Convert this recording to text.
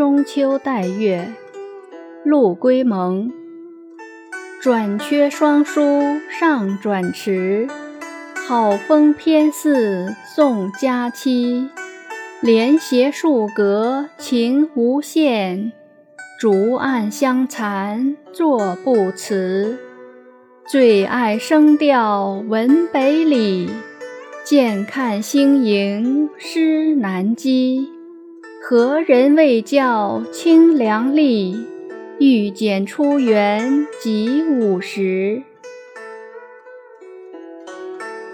中秋带月，陆龟蒙。转缺双书上转迟，好风偏似送佳期。连携数阁情无限，竹岸相残坐不辞。最爱声调闻北里，渐看星盈诗难积。何人未教清凉丽？欲剪出园即午时。